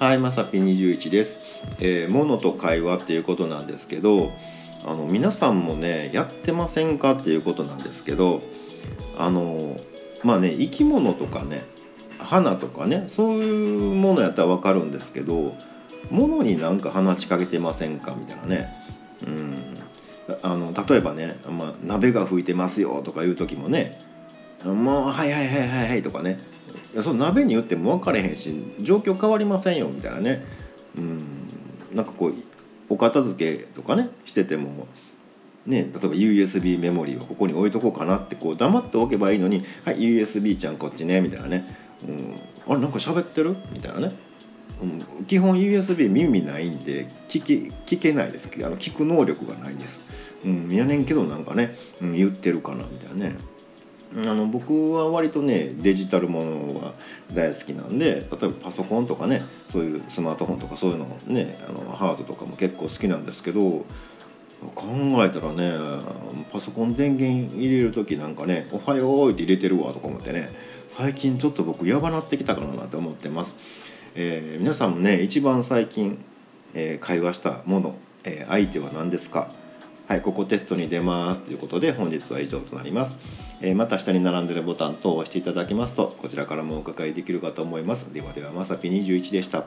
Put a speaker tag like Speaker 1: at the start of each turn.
Speaker 1: はい、まさぴ21です。えー、物と会話っていうことなんですけど、あの皆さんもねやってませんかっていうことなんですけど、あのまあね生き物とかね花とかねそういうものやったらわかるんですけど、物になんか話しかけてませんかみたいなね。うんあの例えばね、まあ、鍋が吹いてますよとかいう時もね「もうはいはいはいはいはい」とかねやその鍋に言っても分かれへんし状況変わりませんよみたいなね。うん。なんかこうお片付けとかねしててもね例えば USB メモリーをここに置いとこうかなってこう黙っておけばいいのに「はい USB ちゃんこっちね」みたいなね「うん、あれなんか喋ってる?」みたいなね。うん、基本 USB 耳ないんで聞き聞けないです。あの聞く能力がないです、うん、やねんけどなんかね、うん、言ってるかなみたいなね。あの僕は割とねデジタルものが大好きなんで例えばパソコンとかねそういうスマートフォンとかそういうのねあのハードとかも結構好きなんですけど考えたらねパソコン電源入れる時なんかね「おはよう」って入れてるわとか思ってね最近ちょっと僕やばなってきたかなって思ってます。えー、皆さんもね一番最近、えー、会話したもの、えー、相手は何ですか？はいここテストに出ますということで本日は以上となります、えまた下に並んでるボタン等を押していただきますとこちらからもお伺いできるかと思います。ではではまさぴ21でした。